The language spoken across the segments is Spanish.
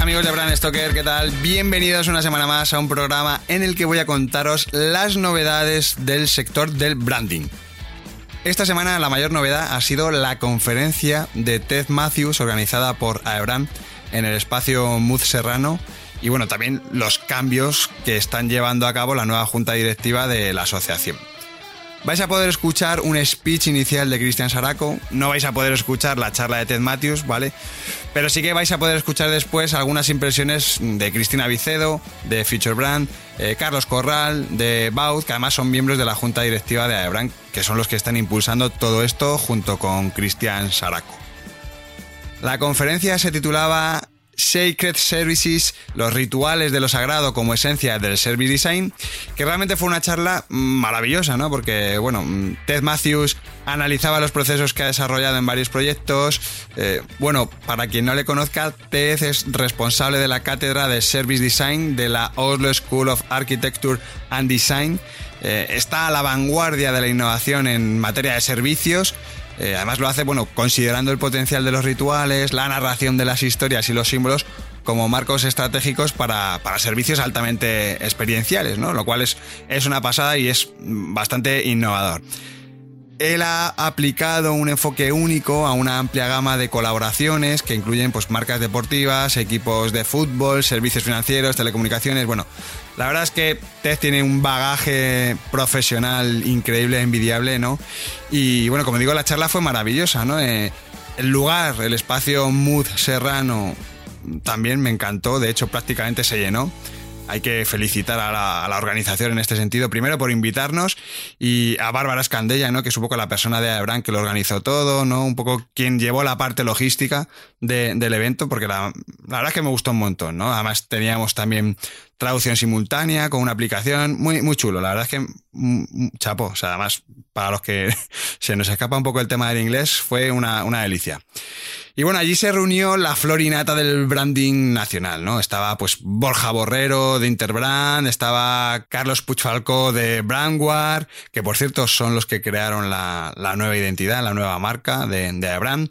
Amigos de Brand Stoker, ¿qué tal? Bienvenidos una semana más a un programa en el que voy a contaros las novedades del sector del branding. Esta semana la mayor novedad ha sido la conferencia de Ted Matthews organizada por Aebran en el espacio Muz Serrano y bueno, también los cambios que están llevando a cabo la nueva junta directiva de la asociación. Vais a poder escuchar un speech inicial de Cristian Saraco, no vais a poder escuchar la charla de Ted Matthews, ¿vale? Pero sí que vais a poder escuchar después algunas impresiones de Cristina Vicedo, de Future Brand, eh, Carlos Corral, de Baud, que además son miembros de la junta directiva de Aebran, que son los que están impulsando todo esto junto con Cristian Saraco. La conferencia se titulaba Sacred Services, los rituales de lo sagrado como esencia del Service Design, que realmente fue una charla maravillosa, ¿no? Porque, bueno, Ted Matthews analizaba los procesos que ha desarrollado en varios proyectos. Eh, bueno, para quien no le conozca, Ted es responsable de la cátedra de Service Design de la Oslo School of Architecture and Design. Eh, está a la vanguardia de la innovación en materia de servicios eh, además lo hace, bueno, considerando el potencial de los rituales, la narración de las historias y los símbolos como marcos estratégicos para, servicios altamente experienciales, ¿no? Lo cual es, es una pasada y es bastante innovador. Él ha aplicado un enfoque único a una amplia gama de colaboraciones que incluyen pues, marcas deportivas, equipos de fútbol, servicios financieros, telecomunicaciones. Bueno, la verdad es que Ted tiene un bagaje profesional increíble, envidiable, ¿no? Y bueno, como digo, la charla fue maravillosa, ¿no? Eh, el lugar, el espacio Mood Serrano, también me encantó, de hecho prácticamente se llenó hay que felicitar a la, organización en este sentido, primero por invitarnos y a Bárbara Escandella, ¿no? que es un poco la persona de Aebran que lo organizó todo, ¿no? un poco quien llevó la parte logística del evento, porque la, la, verdad es que me gustó un montón. ¿no? Además teníamos también traducción simultánea con una aplicación, muy, muy chulo, la verdad es que mm, mm, chapo, o sea, además para los que se nos escapa un poco el tema del inglés, fue una, una delicia. Y bueno, allí se reunió la florinata del branding nacional, ¿no? Estaba pues Borja Borrero de Interbrand, estaba Carlos Puchfalco de Brandware, que por cierto son los que crearon la, nueva identidad, la nueva marca de, de Brand.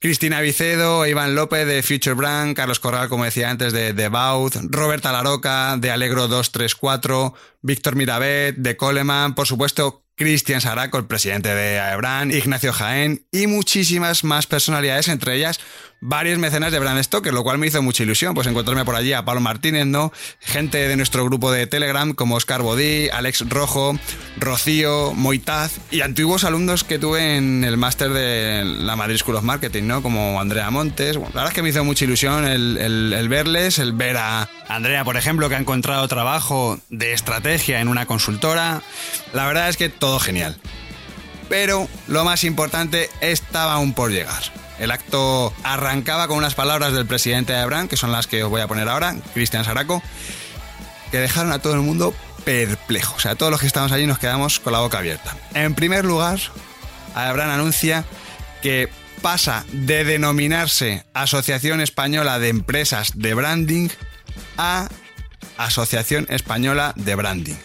Cristina Vicedo, Iván López de Future Brand, Carlos Corral, como decía antes, de, de Roberta Laroca de Alegro 234, Víctor Mirabet de Coleman, por supuesto, Cristian Saraco, el presidente de Aebran, Ignacio Jaén y muchísimas más personalidades, entre ellas varios mecenas de Brand Stoker, lo cual me hizo mucha ilusión, pues encontrarme por allí a Pablo Martínez, ¿no? Gente de nuestro grupo de Telegram como Oscar Bodí, Alex Rojo, Rocío, Moitaz y antiguos alumnos que tuve en el máster de la Madrid School of Marketing, ¿no? Como Andrea Montes. Bueno, la verdad es que me hizo mucha ilusión el, verles, el ver a Andrea, por ejemplo, que ha encontrado trabajo de estrategia en una consultora. La verdad es que todo genial. Pero lo más importante estaba aún por llegar. El acto arrancaba con unas palabras del presidente de Abraham, que son las que os voy a poner ahora, Cristian Saraco, que dejaron a todo el mundo perplejo. O sea, todos los que estamos allí nos quedamos con la boca abierta. En primer lugar, Abraham anuncia que pasa de denominarse Asociación Española de Empresas de Branding a Asociación Española de Branding.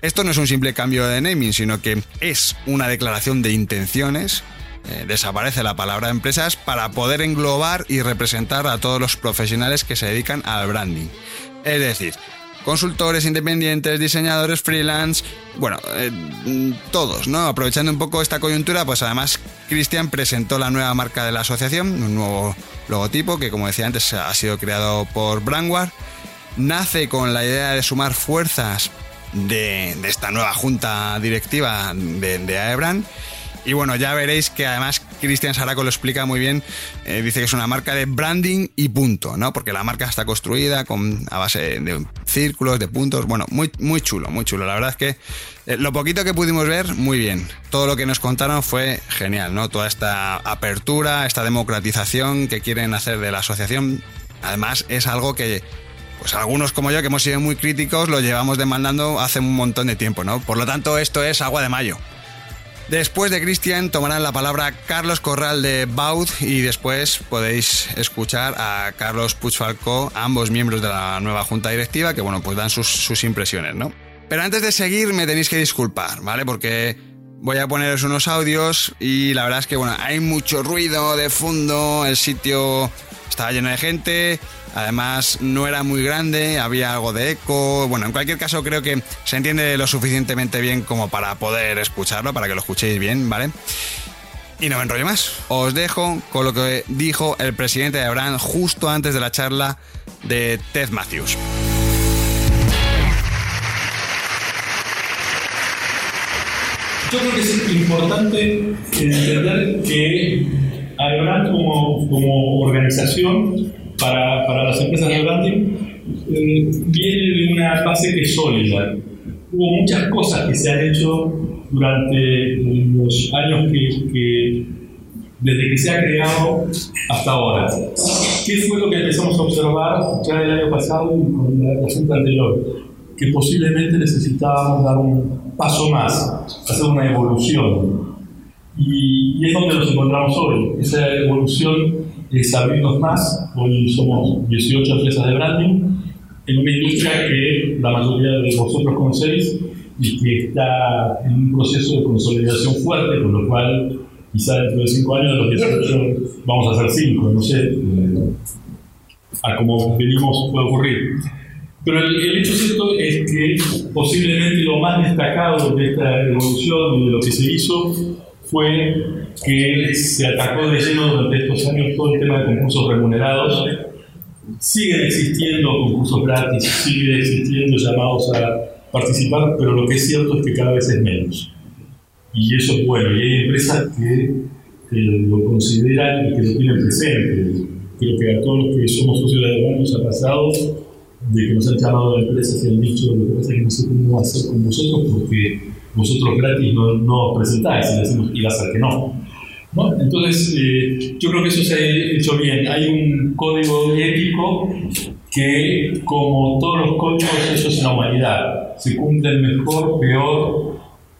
Esto no es un simple cambio de naming, sino que es una declaración de intenciones eh, desaparece la palabra empresas para poder englobar y representar a todos los profesionales que se dedican al branding. Es decir, consultores independientes, diseñadores freelance, bueno, eh, todos, ¿no? Aprovechando un poco esta coyuntura, pues además Cristian presentó la nueva marca de la asociación, un nuevo logotipo que como decía antes ha sido creado por Brandware. Nace con la idea de sumar fuerzas de, esta nueva junta directiva de, de Y bueno, ya veréis que además Cristian Saraco lo explica muy bien. Eh, dice que es una marca de branding y punto, ¿no? Porque la marca está construida con, a base de círculos, de puntos. Bueno, muy, muy chulo, muy chulo. La verdad es que eh, lo poquito que pudimos ver, muy bien. Todo lo que nos contaron fue genial, ¿no? Toda esta apertura, esta democratización que quieren hacer de la asociación. Además, es algo que pues algunos como yo que hemos sido muy críticos lo llevamos demandando hace un montón de tiempo, ¿no? Por lo tanto, esto es agua de mayo. Después de Cristian tomarán la palabra Carlos Corral de Baud y después podéis escuchar a Carlos Puigfalcó, ambos miembros de la nueva junta directiva, que bueno, pues dan sus, impresiones, ¿no? Pero antes de seguir me tenéis que disculpar, ¿vale? Porque voy a poneros unos audios y la verdad es que bueno, hay mucho ruido de fondo, el sitio estaba lleno de gente, Además, no era muy grande, había algo de eco. Bueno, en cualquier caso, creo que se entiende lo suficientemente bien como para poder escucharlo, para que lo escuchéis bien, ¿vale? Y no me enrollo más. Os dejo con lo que dijo el presidente de Brand justo antes de la charla de Ted Matthews. Yo creo que es importante entender que Brand como, como organización para, para las empresas de branding eh, viene de una base que es sólida. Hubo muchas cosas que se han hecho durante los años que, desde que se ha creado hasta ahora. ¿Qué fue lo que empezamos a observar ya el año pasado y con la junta anterior? Que posiblemente necesitábamos dar un paso más, hacer una evolución. Y, y es donde nos encontramos hoy. Esa evolución es abrirnos más. Hoy somos 18 empresas de branding en una industria que la mayoría de vosotros conocéis y que está en un proceso de consolidación fuerte, con lo cual quizá dentro de 5 años de los 18 vamos a ser 5, no sé, eh, a como venimos puede ocurrir. Pero el, el, hecho cierto es que posiblemente lo más destacado de esta evolución y de lo que se hizo fue que se atacó de lleno durante estos años todo el tema de concursos remunerados. Siguen existiendo concursos gratis, siguen existiendo llamados a participar, pero lo que es cierto es que cada vez es menos. Y eso es bueno, y hay empresas que, lo consideran y que lo tienen presente. Creo que a todos los que somos socios de la nos ha pasado de que nos han llamado a empresas y han dicho lo que pasa es que no sé cómo hacer con vosotros porque vosotros gratis no, no os presentáis y decimos, y va a ser que no. Entonces, eh, yo creo que eso se ha hecho bien. Hay un código ético que, como todos los códigos, es en la humanidad. Se cumplen mejor, peor,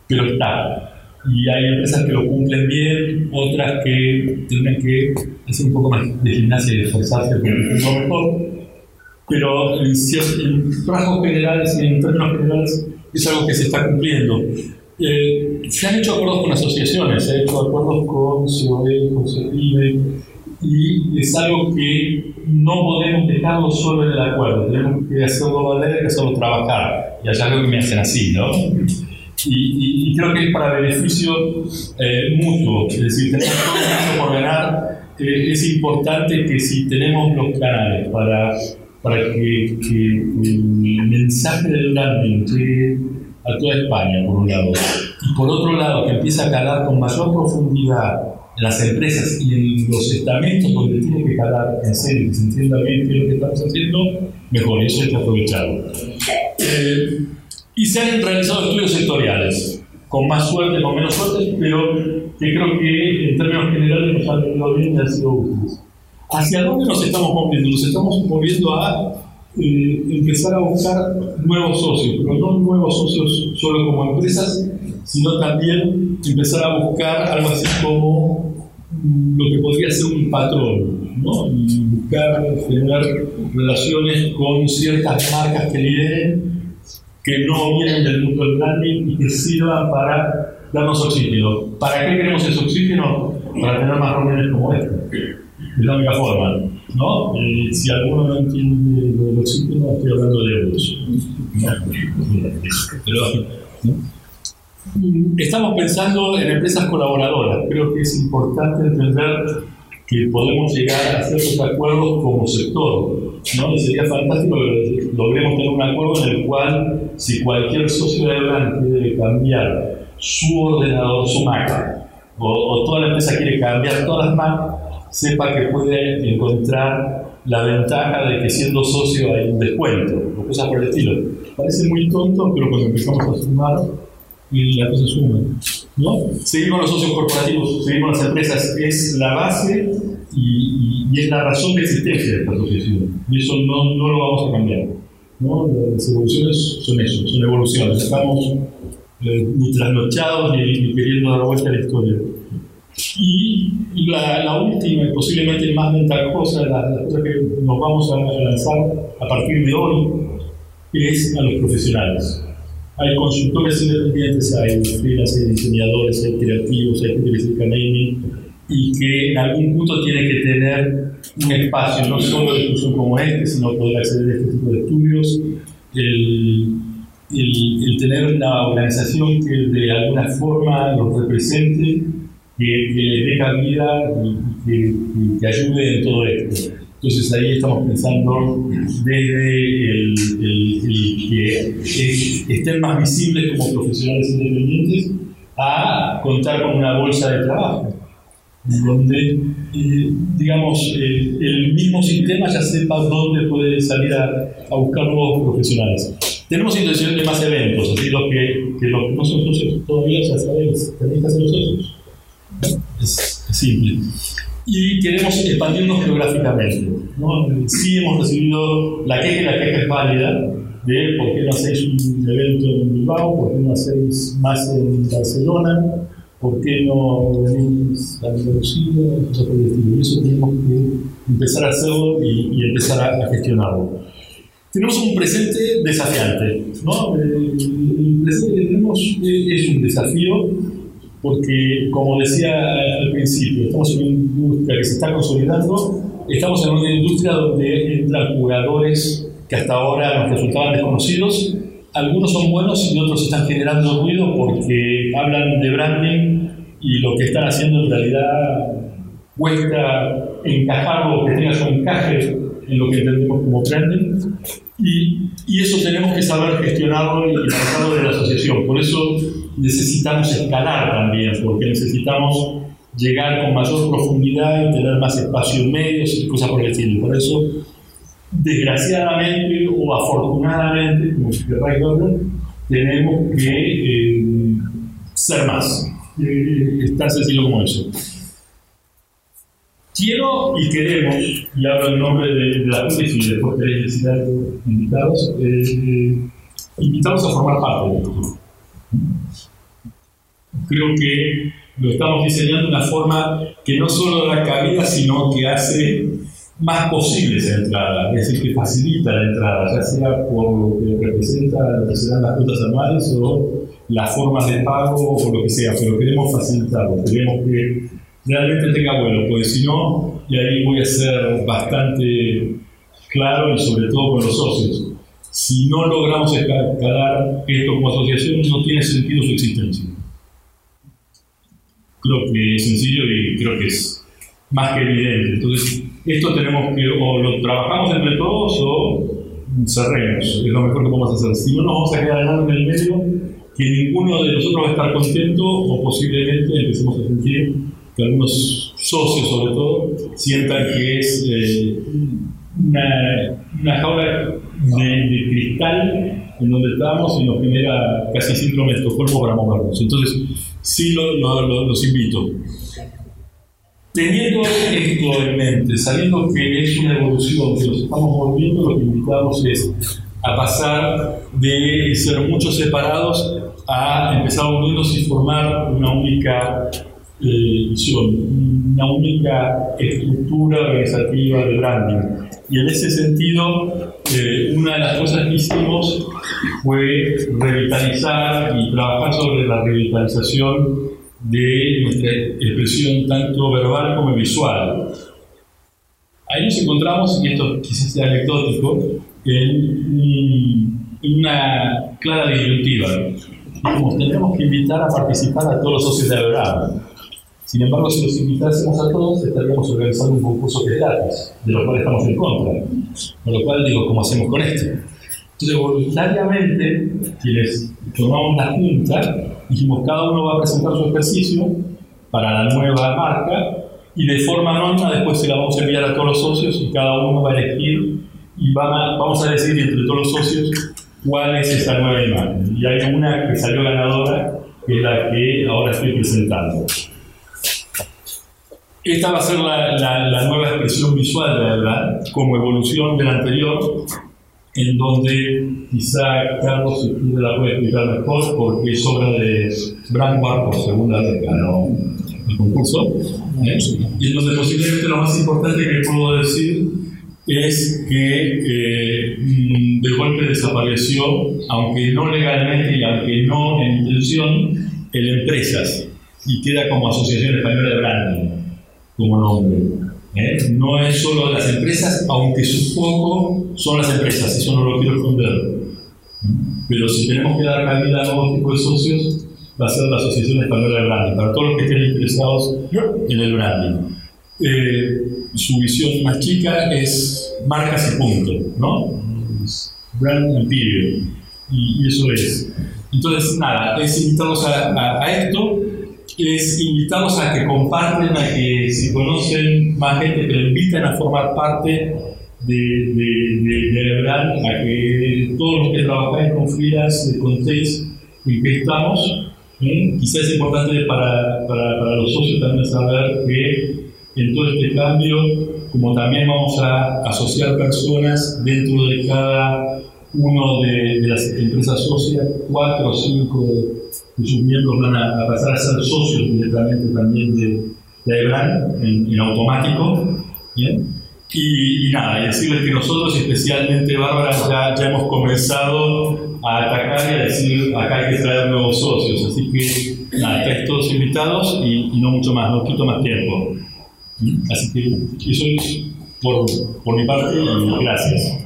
pero está. Y hay empresas que lo cumplen bien, otras que tienen que hacer un poco más de gimnasia y esforzarse por mejor. Pero en, en rasgos generales y en términos generales es algo que se está cumpliendo. Eh, se han hecho acuerdos con asociaciones, se han hecho acuerdos con COE, con CEPIBE, y es algo que no podemos dejarlo solo en el acuerdo, tenemos que hacerlo valer, que hacerlo trabajar, y hay algo que me hacen así, ¿no? Y, creo que es para beneficio eh, mutuo, es decir, tenemos todo mucho por ganar, eh, es importante que si tenemos los canales para, para que, el mensaje del branding llegue a toda España, por un lado. Y por otro lado, que empieza a calar con mayor profundidad en las empresas y en los estamentos donde tiene que calar en serio, que se entienda bien qué es lo que estamos haciendo, mejor, eso hay que aprovecharlo. Eh, y se han realizado estudios sectoriales, con más suerte, con menos suerte, pero que creo que en términos generales nos han venido bien y han sido útiles. ¿Hacia dónde nos estamos moviendo? Nos estamos moviendo a eh, empezar a buscar nuevos socios, pero no nuevos socios solo como empresas, sino también empezar a buscar algo así como mm, lo que podría ser un patrón, ¿no? y buscar tener relaciones con ciertas marcas que lideren, que no vienen del mundo del branding y que sirvan para darnos oxígeno. ¿Para qué queremos ese oxígeno? Para tener más reuniones como esta. Es la única forma. ¿no? Eh, si alguno no entiende lo de los síntomas, estoy hablando de euros. Estamos pensando en empresas colaboradoras. Creo que es importante entender que podemos llegar a ciertos acuerdos como sector. ¿no? Y sería fantástico que logremos tener un acuerdo en el cual, si cualquier socio de Brand quiere cambiar su ordenador, su máquina, o, toda la empresa quiere cambiar todas las marcas, sepa que puede encontrar la ventaja de que siendo socio hay un descuento, o cosas por el estilo. Parece muy tonto, pero cuando empezamos a sumar, y la cosa suma. ¿no? Seguimos los socios corporativos, seguimos las empresas, es la base y, es la razón de existencia de esta asociación. Y eso no, no lo vamos a cambiar. ¿no? Las evoluciones son eso, son evoluciones. Estamos eh, ni trasnochados ni, queriendo dar vuelta a la historia. Y, la, la, última y posiblemente más ventajosa de las, cosas que nos vamos a lanzar a partir de hoy es a los profesionales. Hay consultores independientes, hay freelance, hay diseñadores, hay creativos, hay gente que se y que en algún punto tiene que tener un espacio, no solo de discusión como este, sino poder acceder a este tipo de estudios, el, el, tener una organización que de alguna forma los represente, que, que le dé cabida y que, que, ayude en todo esto. Entonces ahí estamos pensando desde el, el, que estén más visibles como profesionales independientes a contar con una bolsa de trabajo donde, eh, digamos, eh, el mismo sistema ya sepa dónde puede salir a, a, buscar nuevos profesionales. Tenemos intención de más eventos, así los que, que los que no son todavía ya sabemos, tenéis que hacer los. Es, es, simple. Y queremos expandirnos geográficamente. ¿no? Sí hemos recibido la queja y la queja es válida de por qué no hacéis un evento en Bilbao, por qué no hacéis más en Barcelona, ¿por qué no venís a Andalucía? Y eso tenemos que empezar a hacerlo y, empezar a, gestionarlo. Tenemos un presente desafiante, ¿no? El, presente que tenemos es un desafío porque, como decía al principio, estamos en una industria que se está consolidando, estamos en una industria donde entran jugadores que hasta ahora nos resultaban desconocidos algunos son buenos y otros están generando ruido porque hablan de branding y lo que están haciendo en realidad cuesta encajarlo, que tenga su encaje en lo que entendemos como branding. Y, y eso tenemos que saber gestionarlo y manejarlo de la asociación. Por eso necesitamos escalar también, porque necesitamos llegar con mayor profundidad y tener más espacios medios y cosas por el estilo. Por eso desgraciadamente o afortunadamente, como verlo, tenemos que eh, ser más. Eh, es tan sencillo como eso. Quiero y queremos, y hablo en nombre de, la Junta y después queréis decir algo, invitados, eh, invitados a formar parte de esto. Creo que lo estamos diseñando de una forma que no solo da cabida, sino que hace más posible esa entrada, es decir, que facilita la entrada, ya sea por lo que representa lo que serán las cuotas anuales o las formas de pago o lo que sea, pero queremos facilitarlo, queremos que realmente tenga vuelo, porque si no, y ahí voy a ser bastante claro y sobre todo con los socios, si no logramos escalar esto como asociación, no tiene sentido su existencia. Creo que es sencillo y creo que es más que evidente. Entonces, esto tenemos que o lo trabajamos entre todos o cerremos, es lo mejor que podemos hacer. Si no nos vamos a quedar en el medio, que ninguno de nosotros va a estar contento o posiblemente empecemos a sentir que algunos socios sobre todo sientan que es eh, una, una, jaula de, cristal en donde estamos y nos genera casi síndrome de Estocolmo para movernos. Entonces, sí lo, los invito. Teniendo esto en mente, sabiendo que es una evolución, que nos estamos volviendo, lo que invitamos es a pasar de ser muchos separados a empezar a y formar una única eh, visión, una única estructura organizativa de branding. Y en ese sentido, eh, una de las cosas que hicimos fue revitalizar y trabajar sobre la revitalización de nuestra expresión tanto verbal como visual. Ahí nos encontramos, y esto quizás sea anecdótico, en, una clara disyuntiva. Tenemos que invitar a participar a todos los socios de Abraham. Sin embargo, si los invitásemos a todos, estaríamos organizando un concurso es gratis, de lo cual estamos en contra. Con lo cual digo, ¿cómo hacemos con esto? Entonces, voluntariamente, quienes tomamos la junta, dijimos, cada uno va a presentar su ejercicio para la nueva marca y de forma anónima después se la vamos a enviar a todos los socios y cada uno va a elegir y vamos a decidir entre todos los socios cuál es esa nueva imagen. Y hay una que salió ganadora, que es la que ahora estoy presentando. Esta va a ser la, la, nueva expresión visual la verdad, como evolución de la anterior, en donde quizá Carlos si la puede explicar mejor, porque es obra de Brand por segunda vez ganó el concurso, ¿eh? y en donde posiblemente lo más importante que puedo decir es que eh, de golpe desapareció, aunque no legalmente y aunque no en intención, el Empresas y queda como Asociación Española de Branding como nombre. ¿eh? No es solo las empresas, aunque su foco son las empresas, eso no lo quiero esconder. Pero si tenemos que dar cabida a nuevos tipos de socios, va a ser la Asociación Española de Branding, para todos los que estén interesados en el branding. Eh, su visión más chica es marcas y punto, ¿no? Brand and period. Y, eso es. Entonces, nada, es invitarlos a, a, esto, es invitarlos a que comparten, a que si conocen más gente, que lo inviten a formar parte de, de, de, brand, a que todos los que trabajáis con filas contéis en qué estamos. ¿eh? Quizás es importante para, para, para los socios también saber que en todo este cambio, como también vamos a asociar personas dentro de cada uno de, las empresas socias, cuatro o cinco de sus miembros van a, pasar a ser socios directamente también de, de EBRAN en, automático. Y, nada, y decirles que nosotros, especialmente Bárbara, ya, hemos comenzado a atacar y a decir acá hay que traer nuevos socios. Así que nada, estáis todos invitados y, y no mucho más, no quito más tiempo. Así que eso es por, por mi parte y gracias.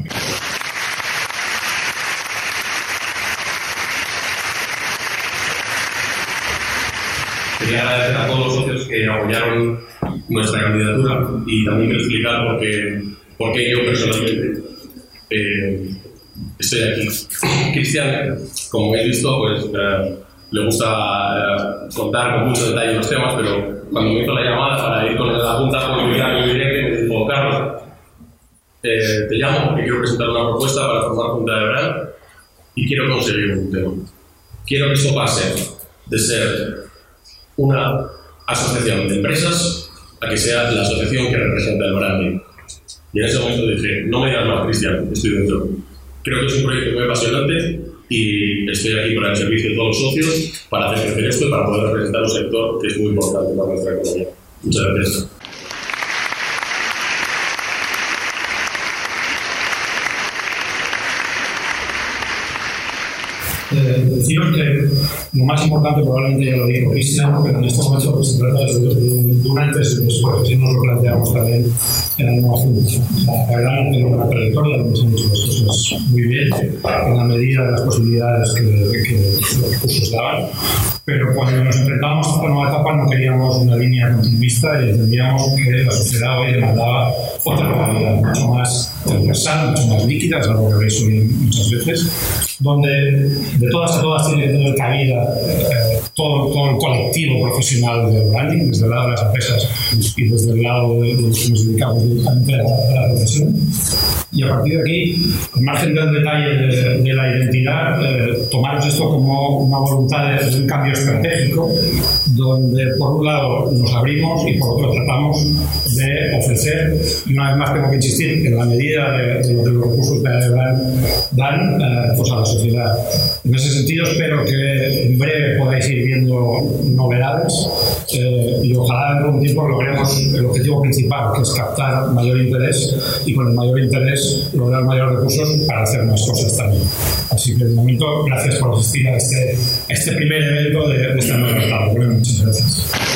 Quería agradecer a todos los socios que apoyaron nuestra candidatura y también quiero explicar por qué, por yo personalmente eh, estoy aquí. Cristian, como he visto, pues eh, le gusta eh, contar con mucho detalle los temas, pero cuando me hizo la llamada para ir con la Junta Política y Directo, me dijo, Carlos, eh, te llamo porque quiero presentar una propuesta para formar Junta de Brand y quiero conseguir un tema. Quiero que esto pase de ser una asociación de empresas a que sea la asociación que representa el branding. Y en ese momento dije, no me digas más, Cristian, estoy dentro. Creo que es un proyecto muy apasionante y estoy aquí para el servicio de todos los socios para hacer crecer esto y para poder representar un sector que es muy importante para nuestra economía. Muchas gracias. Eh, lo más importante probablemente ya lo dijo Cristian, pero en este momento pues, se trata de, un antes y después, si nos lo planteamos también en la nueva fundación. La verdad tiene una trayectoria, hemos hecho las cosas muy bien, en la medida de las posibilidades que, que los recursos daban, pero cuando nos enfrentamos a esta nueva etapa no queríamos una línea continuista y entendíamos que la sociedad hoy demandaba otra realidad mucho más transversal, mucho más líquida, es algo que habéis oído muchas veces, donde de todas a todas tiene que tener cabida eh, todo, todo, el colectivo profesional del branding, desde el lado de las empresas y desde el lado de, los que nos dedicamos directamente a la, profesión. Y a partir de aquí, al margen del detalle de, la identidad, eh, tomamos esto como una voluntad de, un cambio estratégico, donde por un lado nos abrimos y por otro tratamos de ofrecer, y una vez más tengo que insistir, en la medida de, lo que los recursos de dan eh, pues a la sociedad. En ese sentido, espero que en breve podáis ir viendo novedades eh, y ojalá en algún tiempo logremos el objetivo principal, que es captar mayor interés y con el mayor interés lograr mayores recursos para hacer más cosas también. Así que de momento, gracias por asistir a este, este primer evento de, de esta nueva etapa. muchas gracias.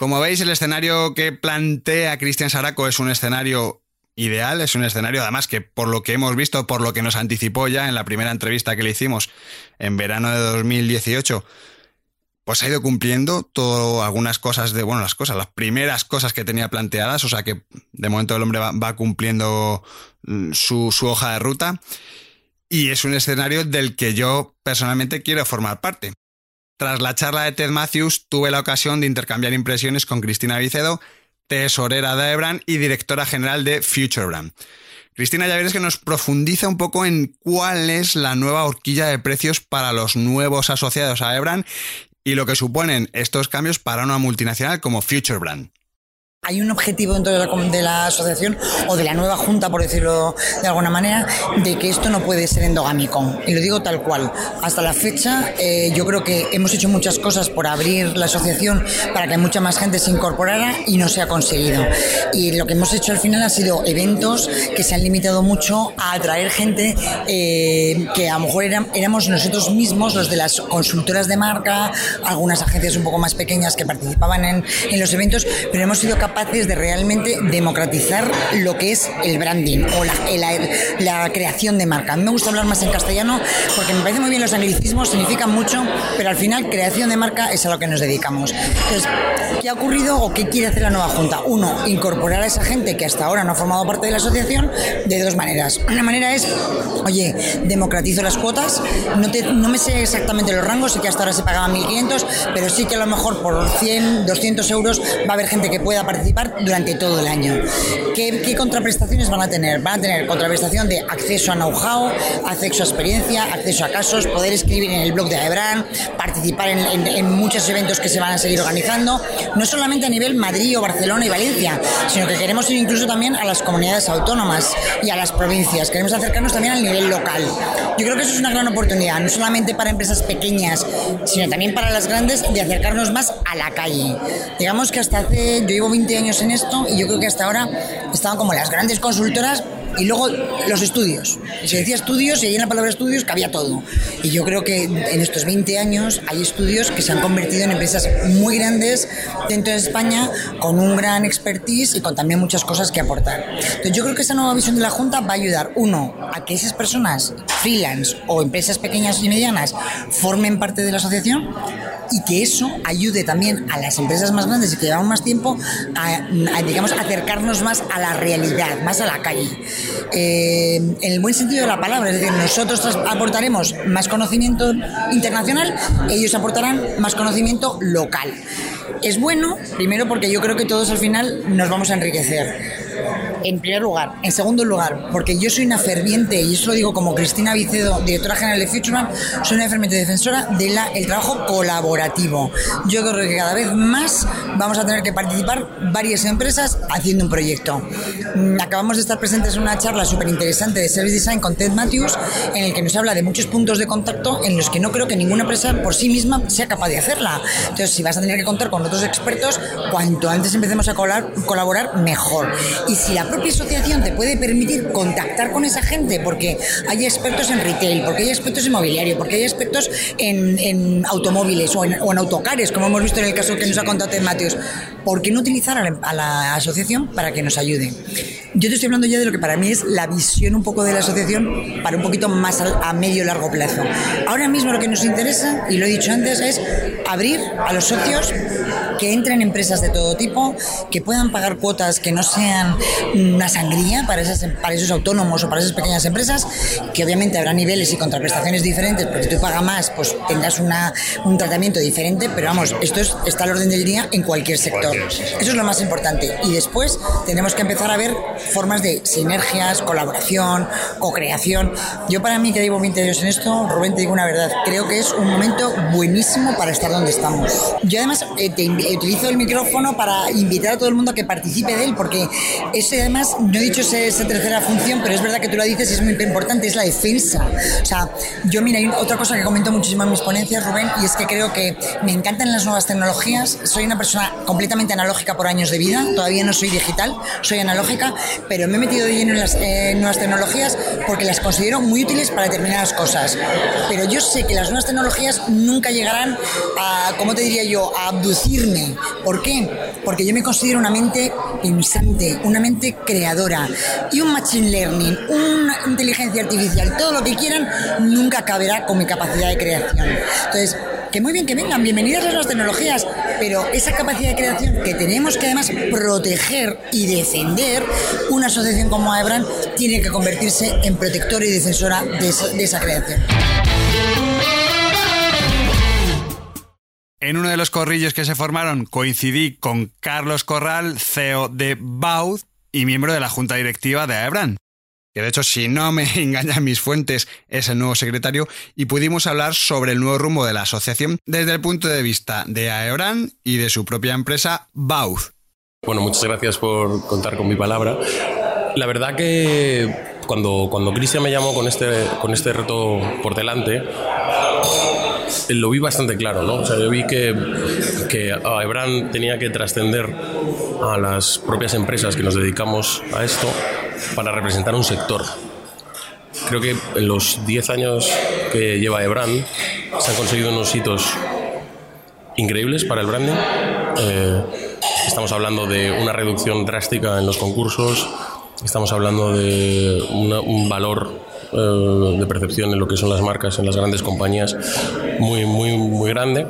Como veis, el escenario que plantea Cristian Saraco es un escenario ideal, es un escenario además que por lo que hemos visto, por lo que nos anticipó ya en la primera entrevista que le hicimos en verano de 2018, pues ha ido cumpliendo todo, algunas cosas de, bueno, las cosas, las primeras cosas que tenía planteadas, o sea que de momento el hombre va, cumpliendo mm, su, su hoja de ruta. y es un escenario del que yo personalmente quiero formar parte. Tras la charla de Ted Matthews, tuve la ocasión de intercambiar impresiones con Cristina Vicedo, tesorera de Ebran y directora general de Futurebrand. Cristina, ya veréis que nos profundiza un poco en cuál es la nueva horquilla de precios para los nuevos asociados a Ebran y lo que suponen estos cambios para una multinacional como Futurebrand. Hay un objetivo dentro de la, de la, asociación o de la nueva junta, por decirlo de alguna manera, de que esto no puede ser endogámico. Y lo digo tal cual. Hasta la fecha, eh, yo creo que hemos hecho muchas cosas por abrir la asociación para que mucha más gente se incorporara y no se ha conseguido. Y lo que hemos hecho al final ha sido eventos que se han limitado mucho a atraer gente eh, que a lo mejor éramos nosotros mismos, los de las consultoras de marca, algunas agencias un poco más pequeñas que participaban en, en los eventos, pero hemos sido capaces capaces de realmente democratizar lo que es el branding o la, la, creación de marca. A mí me gusta hablar más en castellano porque me parece muy bien los anglicismos, significan mucho, pero al final creación de marca es a lo que nos dedicamos. Entonces, ¿qué ha ocurrido o qué quiere hacer la nueva Junta? Uno, incorporar a esa gente que hasta ahora no ha formado parte de la asociación de dos maneras. Una manera es, oye, democratizo las cuotas, no, te, no me sé exactamente los rangos, sé que hasta ahora se pagaban 1.500, pero sí que a lo mejor por 100, 200 euros va a haber gente que pueda participar participar durante todo el año. ¿Qué, contraprestaciones van a tener? Van a tener contraprestación de acceso a know-how, acceso a experiencia, acceso a casos, poder escribir en el blog de Aebran, participar en, muchos eventos que se van a seguir organizando, no solamente a nivel Madrid o Barcelona y Valencia, sino que queremos ir incluso también a las comunidades autónomas y a las provincias. Queremos acercarnos también al nivel local. Yo creo que eso es una gran oportunidad, no solamente para empresas pequeñas, sino también para las grandes de acercarnos más a la calle. Digamos que hasta hace, yo llevo 20 años en esto y yo creo que hasta ahora estaban como las grandes consultoras y luego los estudios. Se decía estudios y ahí en la palabra estudios cabía todo. Y yo creo que en estos 20 años hay estudios que se han convertido en empresas muy grandes dentro de España con un gran expertise y con también muchas cosas que aportar. Entonces yo creo que esa nueva visión de la Junta va a ayudar, uno, a que esas personas freelance o empresas pequeñas y medianas formen parte de la asociación y que eso ayude también a las empresas más grandes y que llevan más tiempo a, digamos, acercarnos más a la realidad, más a la calle. Eh, en el buen sentido de la palabra, es decir, nosotros aportaremos más conocimiento internacional, ellos aportarán más conocimiento local. Es bueno, primero porque yo creo que todos al final nos vamos a enriquecer en primer lugar. En segundo lugar, porque yo soy una ferviente, y eso lo digo como Cristina Vicedo, directora general de Futureman, soy una ferviente defensora del el trabajo colaborativo. Yo creo que cada vez más vamos a tener que participar varias empresas haciendo un proyecto. Mm, acabamos de estar presentes en una charla súper interesante de Service Design con Ted Matthews, en el que nos habla de muchos puntos de contacto en los que no creo que ninguna empresa por sí misma sea capaz de hacerla. Entonces, si vas a tener que contar con otros expertos, cuanto antes empecemos a colaborar, mejor. Y si la propia asociación te puede permitir contactar con esa gente, porque hay expertos en retail, porque hay expertos en mobiliario, porque hay expertos en, automóviles o en, autocares, como hemos visto en el caso que nos ha contado Ted Mateos, ¿por qué no utilizar a la, asociación para que nos ayude? Yo te estoy hablando ya de lo que para mí es la visión un poco de la asociación para un poquito más a, a medio largo plazo. Ahora mismo lo que nos interesa, y lo he dicho antes, es abrir a los socios que entren empresas de todo tipo, que puedan pagar cuotas que no sean una sangría para, esas, para esos autónomos o para esas pequeñas empresas, que obviamente habrá niveles y contraprestaciones diferentes, porque si tú pagas más, pues tendrás una, un tratamiento diferente, pero vamos, esto es, está al orden del día en cualquier sector. Eso es lo más importante. Y después tenemos que empezar a ver formas de sinergias, colaboración, co-creación. Yo para mí que llevo 20 años en esto, Rubén, te digo una verdad, creo que es un momento buenísimo para estar donde estamos. Yo además eh, te utilizo el micrófono para invitar a todo el mundo a que participe de él, porque ese además, no he dicho esa, tercera función, pero es verdad que tú lo dices y es muy importante, es la defensa. O sea, yo mira, hay otra cosa que comento muchísimo en mis ponencias, Rubén, y es que creo que me encantan las nuevas tecnologías. Soy una persona completamente analógica por años de vida, todavía no soy digital, soy analógica, pero me he metido de lleno en las nuevas tecnologías porque las considero muy útiles para determinadas cosas. Pero yo sé que las nuevas tecnologías nunca llegarán a, ¿cómo te diría yo?, a abducirme. ¿Por qué? Porque yo me considero una mente pensante, una mente creadora. Y un machine learning, una inteligencia artificial, todo lo que quieran, nunca caberá con mi capacidad de creación. Entonces, que muy bien que vengan, bienvenidas las nuevas tecnologías, pero esa capacidad de creación que tenemos que además proteger y defender, una asociación como AEBRAN tiene que convertirse en protectora y defensora de esa, de esa creación. En uno de los corrillos que se formaron coincidí con Carlos Corral, CEO de Baud y miembro de la junta directiva de AEBRAN. Que de hecho, si no me engañan mis fuentes, es el nuevo secretario, y pudimos hablar sobre el nuevo rumbo de la asociación desde el punto de vista de AEBRAN y de su propia empresa, Baud. Bueno, muchas gracias por contar con mi palabra. La verdad que cuando, cuando Cristian me llamó con este, con este reto por delante, lo vi bastante claro, ¿no? O sea, yo vi que, que Ebran tenía que trascender a las propias empresas que nos dedicamos a esto para representar un sector. Creo que en los 10 años que lleva Ebran se han conseguido unos hitos increíbles para el branding. Eh, estamos hablando de una reducción drástica en los concursos, estamos hablando de un valor eh, de percepción en lo que son las marcas en las grandes compañías muy, muy, muy grande.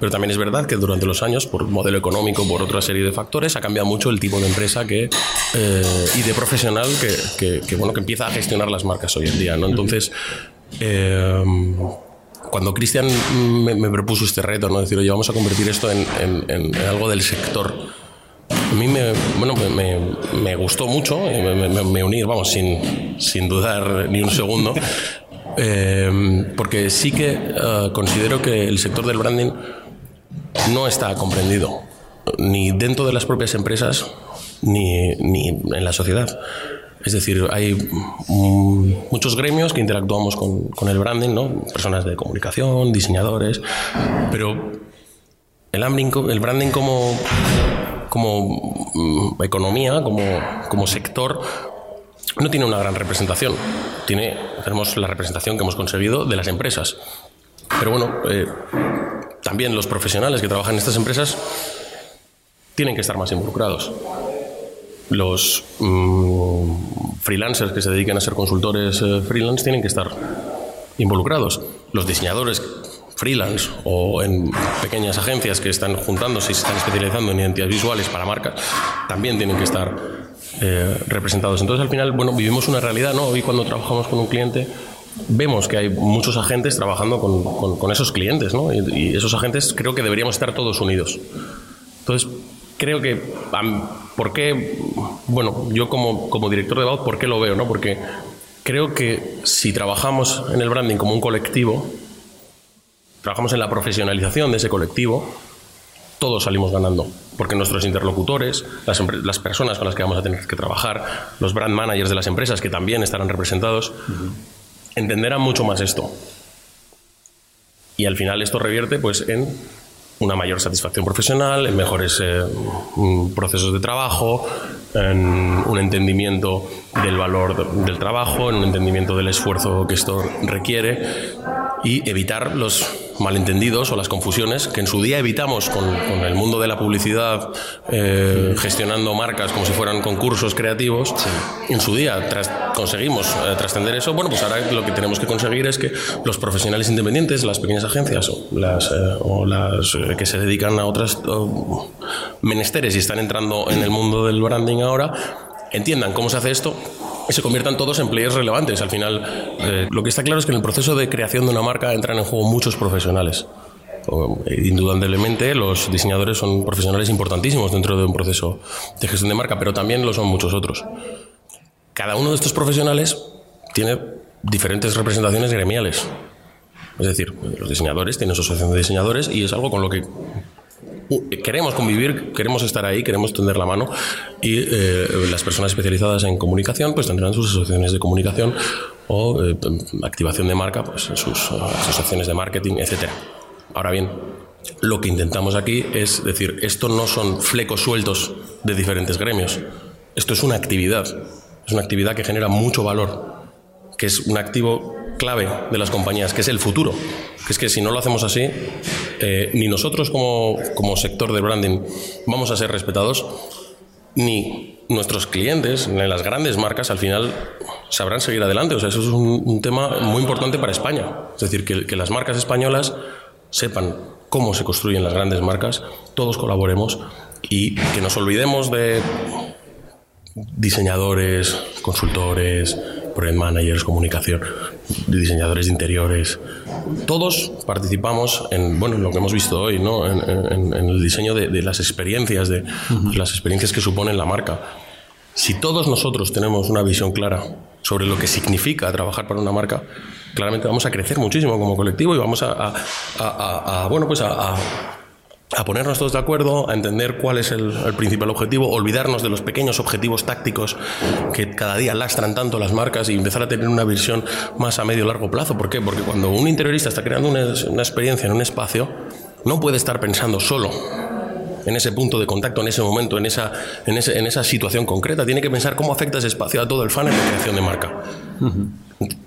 Pero también es verdad que durante los años, por modelo económico, por otra serie de factores, ha cambiado mucho el tipo de empresa que, eh, y de profesional que, bueno, que empieza a gestionar las marcas hoy en día. ¿no? Entonces, eh, cuando Cristian me, propuso este reto, ¿no? decir, oye, vamos a convertir esto en algo del sector a mí me, bueno, me, me gustó mucho, me, me, uní, vamos, sin, sin dudar ni un segundo, eh, porque sí que eh, considero que el sector del branding no está comprendido, ni dentro de las propias empresas, ni, ni en la sociedad. Es decir, hay muchos gremios que interactuamos con, con, el branding, ¿no? personas de comunicación, diseñadores, pero el, el branding como como mm, economía, como, como sector, no tiene una gran representación. Tiene, tenemos la representación que hemos conseguido de las empresas. Pero bueno, eh, también los profesionales que trabajan en estas empresas tienen que estar más involucrados. Los mm, freelancers que se dedican a ser consultores eh, freelance tienen que estar involucrados. Los diseñadores freelance o en pequeñas agencias que están juntándose y se están especializando en identidades visuales para marcas, también tienen que estar eh, representados. Entonces, al final, bueno, vivimos una realidad, ¿no? Hoy cuando trabajamos con un cliente, vemos que hay muchos agentes trabajando con, con, esos clientes, ¿no? Y, esos agentes creo que deberíamos estar todos unidos. Entonces, creo que, ¿por qué? Bueno, yo como, director de BAUT, ¿por qué lo veo, no? Porque creo que si trabajamos en el branding como un colectivo, trabajamos en la profesionalización de ese colectivo, todos salimos ganando, porque nuestros interlocutores, las, las, personas con las que vamos a tener que trabajar, los brand managers de las empresas que también estarán representados, entenderán mucho más esto. Y al final esto revierte pues en una mayor satisfacción profesional, en mejores eh, mm, procesos de trabajo, en un entendimiento del valor del trabajo, en un entendimiento del esfuerzo que esto requiere y evitar los malentendidos o las confusiones que en su día evitamos con, el mundo de la publicidad, eh, gestionando marcas como si fueran concursos creativos. En su día tras, conseguimos eh, trascender eso. Bueno, pues ahora lo que tenemos que conseguir es que los profesionales independientes, las pequeñas agencias o las, eh, o las que se dedican a otras menesteres y están entrando en el mundo del branding ahora, entiendan cómo se hace esto se conviertan todos en players relevantes. Al final, eh, lo que está claro es que en el proceso de creación de una marca entran en juego muchos profesionales. indudablemente, los diseñadores son profesionales importantísimos dentro de un proceso de gestión de marca, pero también lo son muchos otros. Cada uno de estos profesionales tiene diferentes representaciones gremiales. Es decir, los diseñadores tienen su asociación de diseñadores y es algo con lo que queremos convivir, queremos estar ahí, queremos tender la mano y eh, las personas especializadas en comunicación pues tendrán sus asociaciones de comunicación o eh, activación de marca, pues sus asociaciones de marketing, etc. Ahora bien, lo que intentamos aquí es decir, esto no son flecos sueltos de diferentes gremios, esto es una actividad, es una actividad que genera mucho valor, que es un activo clave de las compañías, que es el futuro. Que es que si no lo hacemos así, eh, ni nosotros como, como sector de branding vamos a ser respetados, ni nuestros clientes, ni las grandes marcas, al final sabrán seguir adelante. O sea, eso es un, tema muy importante para España. Es decir, que, que las marcas españolas sepan cómo se construyen las grandes marcas, todos colaboremos y que nos olvidemos de diseñadores, consultores, project managers, comunicación, diseñadores de interiores. Todos participamos en, bueno, en lo que hemos visto hoy, ¿no? en, el diseño de, las experiencias, de las experiencias que suponen la marca. Si todos nosotros tenemos una visión clara sobre lo que significa trabajar para una marca, claramente vamos a crecer muchísimo como colectivo y vamos a, bueno, pues a, ponernos todos de acuerdo, a entender cuál es el, principal objetivo, olvidarnos de los pequeños objetivos tácticos que cada día lastran tanto las marcas y empezar a tener una visión más a medio largo plazo. ¿Por qué? Porque cuando un interiorista está creando una experiencia en un espacio, no puede estar pensando solo en ese punto de contacto, en ese momento, en esa, en, en esa situación concreta. Tiene que pensar cómo afecta ese espacio a todo el funnel de creación de marca.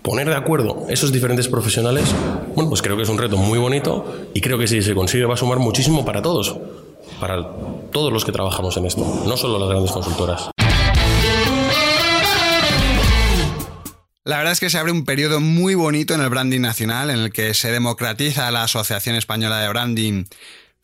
Poner de acuerdo esos diferentes profesionales, bueno, pues creo que es un reto muy bonito y creo que si se consigue va a sumar muchísimo para todos, para todos los que trabajamos en esto, no solo las grandes consultoras. La verdad es que se abre un periodo muy bonito en el branding nacional en el que se democratiza la Asociación Española de Branding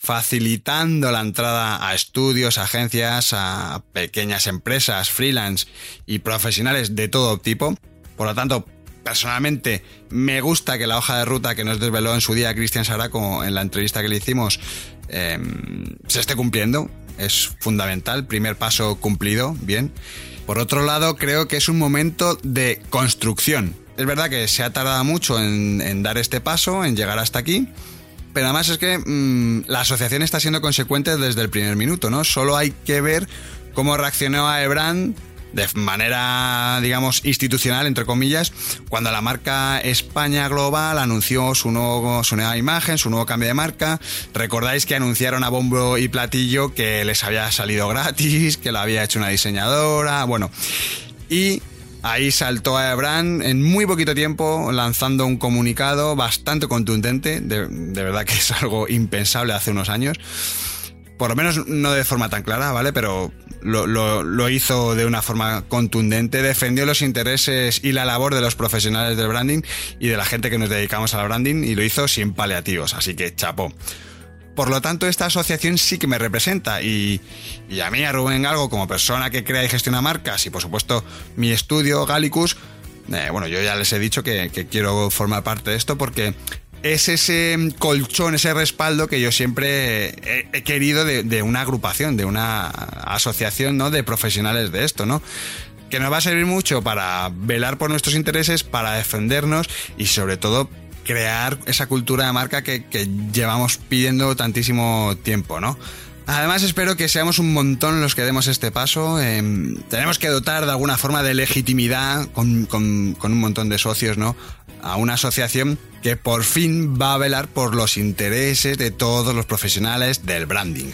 facilitando la entrada a estudios, agencias, a pequeñas empresas, freelance y profesionales de todo tipo. Por lo tanto, personalmente me gusta que la hoja de ruta que nos desveló en su día Cristian Saraco en la entrevista que le hicimos em, se esté cumpliendo. Es fundamental, primer paso cumplido, bien. Por otro lado, creo que es un momento de construcción. Es verdad que se ha tardado mucho en dar este paso, en llegar hasta aquí, pero además es que mm, la asociación está siendo consecuente desde el primer minuto, ¿no? Solo hay que ver cómo reaccionó a Ebrand de manera, digamos, institucional, entre comillas, cuando la marca España Global anunció su, nuevo, su nueva imagen, su nuevo cambio de marca. Recordáis que anunciaron a bombo y platillo que les había salido gratis, que lo había hecho una diseñadora, bueno. Y Ahí saltó a Ebran en muy poquito tiempo lanzando un comunicado bastante contundente, de, verdad que es algo impensable hace unos años. Por lo menos no de forma tan clara, ¿vale? Pero lo, lo, hizo de una forma contundente, defendió los intereses y la labor de los profesionales del branding y de la gente que nos dedicamos al branding y lo hizo sin paliativos, así que chapo. Por lo tanto, esta asociación sí que me representa y, a mí, a Rubén Galgo, como persona que crea y gestiona marcas y por supuesto mi estudio Gallicus, eh, bueno, yo ya les he dicho que, quiero formar parte de esto porque es ese colchón, ese respaldo que yo siempre he, querido de, una agrupación, de una asociación ¿no? de profesionales de esto, ¿no? Que nos va a servir mucho para velar por nuestros intereses, para defendernos y sobre todo crear esa cultura de marca que, llevamos pidiendo tantísimo tiempo, ¿no? Además espero que seamos un montón los que demos este paso. Em, tenemos que dotar de alguna forma de legitimidad con, con, un montón de socios, ¿no? A una asociación que por fin va a velar por los intereses de todos los profesionales del branding.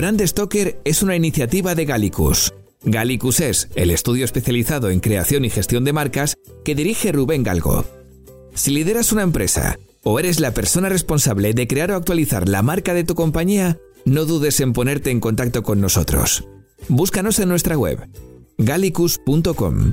Brand Stoker es una iniciativa de Gallicus. Gallicus es el estudio especializado en creación y gestión de marcas que dirige Rubén Galgo. Si lideras una empresa o eres la persona responsable de crear o actualizar la marca de tu compañía, no dudes en ponerte en contacto con nosotros. Búscanos en nuestra web gallicus.com.